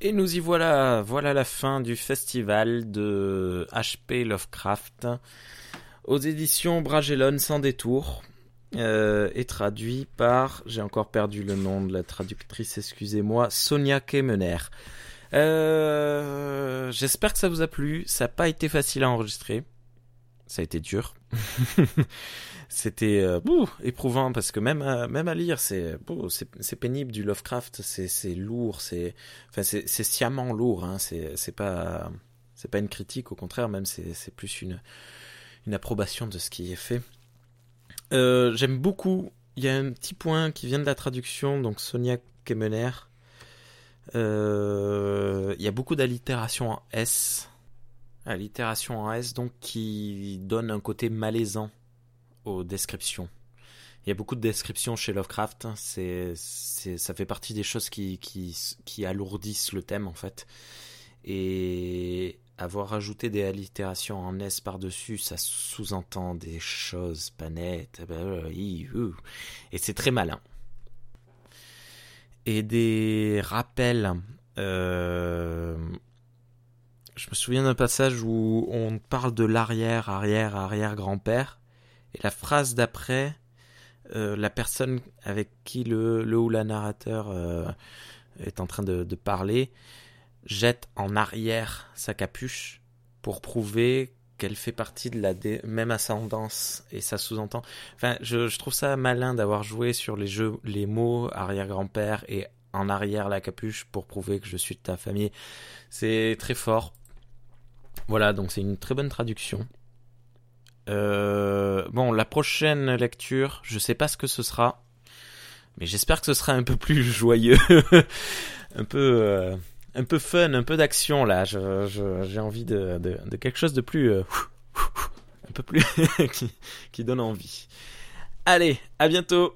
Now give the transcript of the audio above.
Et nous y voilà, voilà la fin du festival de HP Lovecraft aux éditions Bragelonne sans détour euh, et traduit par, j'ai encore perdu le nom de la traductrice, excusez-moi, Sonia Kemener. Euh, J'espère que ça vous a plu, ça n'a pas été facile à enregistrer, ça a été dur. c'était euh, éprouvant parce que même à, même à lire c'est c'est pénible du Lovecraft c'est lourd c'est enfin c'est sciemment lourd hein. C'est pas c'est pas une critique au contraire même c'est c'est plus une une approbation de ce qui est fait. Euh, j'aime beaucoup il y a un petit point qui vient de la traduction donc Sonia Kemener euh, il y a beaucoup d'allitération en S allitération en S donc qui donne un côté malaisant aux descriptions. Il y a beaucoup de descriptions chez Lovecraft. Hein. C'est, ça fait partie des choses qui, qui, qui alourdissent le thème en fait. Et avoir ajouté des allitérations en S par-dessus, ça sous-entend des choses pas nettes. Bah, Et c'est très malin. Et des rappels. Euh, je me souviens d'un passage où on parle de l'arrière, arrière, arrière grand-père. Et la phrase d'après, euh, la personne avec qui le, le ou la narrateur euh, est en train de, de, parler jette en arrière sa capuche pour prouver qu'elle fait partie de la même ascendance et ça sous-entend. Enfin, je, je, trouve ça malin d'avoir joué sur les jeux, les mots arrière-grand-père et en arrière la capuche pour prouver que je suis de ta famille. C'est très fort. Voilà, donc c'est une très bonne traduction. Euh, bon, la prochaine lecture, je sais pas ce que ce sera, mais j'espère que ce sera un peu plus joyeux, un peu, euh, un peu fun, un peu d'action là. j'ai envie de, quelque chose de plus, euh, un peu plus qui donne envie. Allez, à bientôt.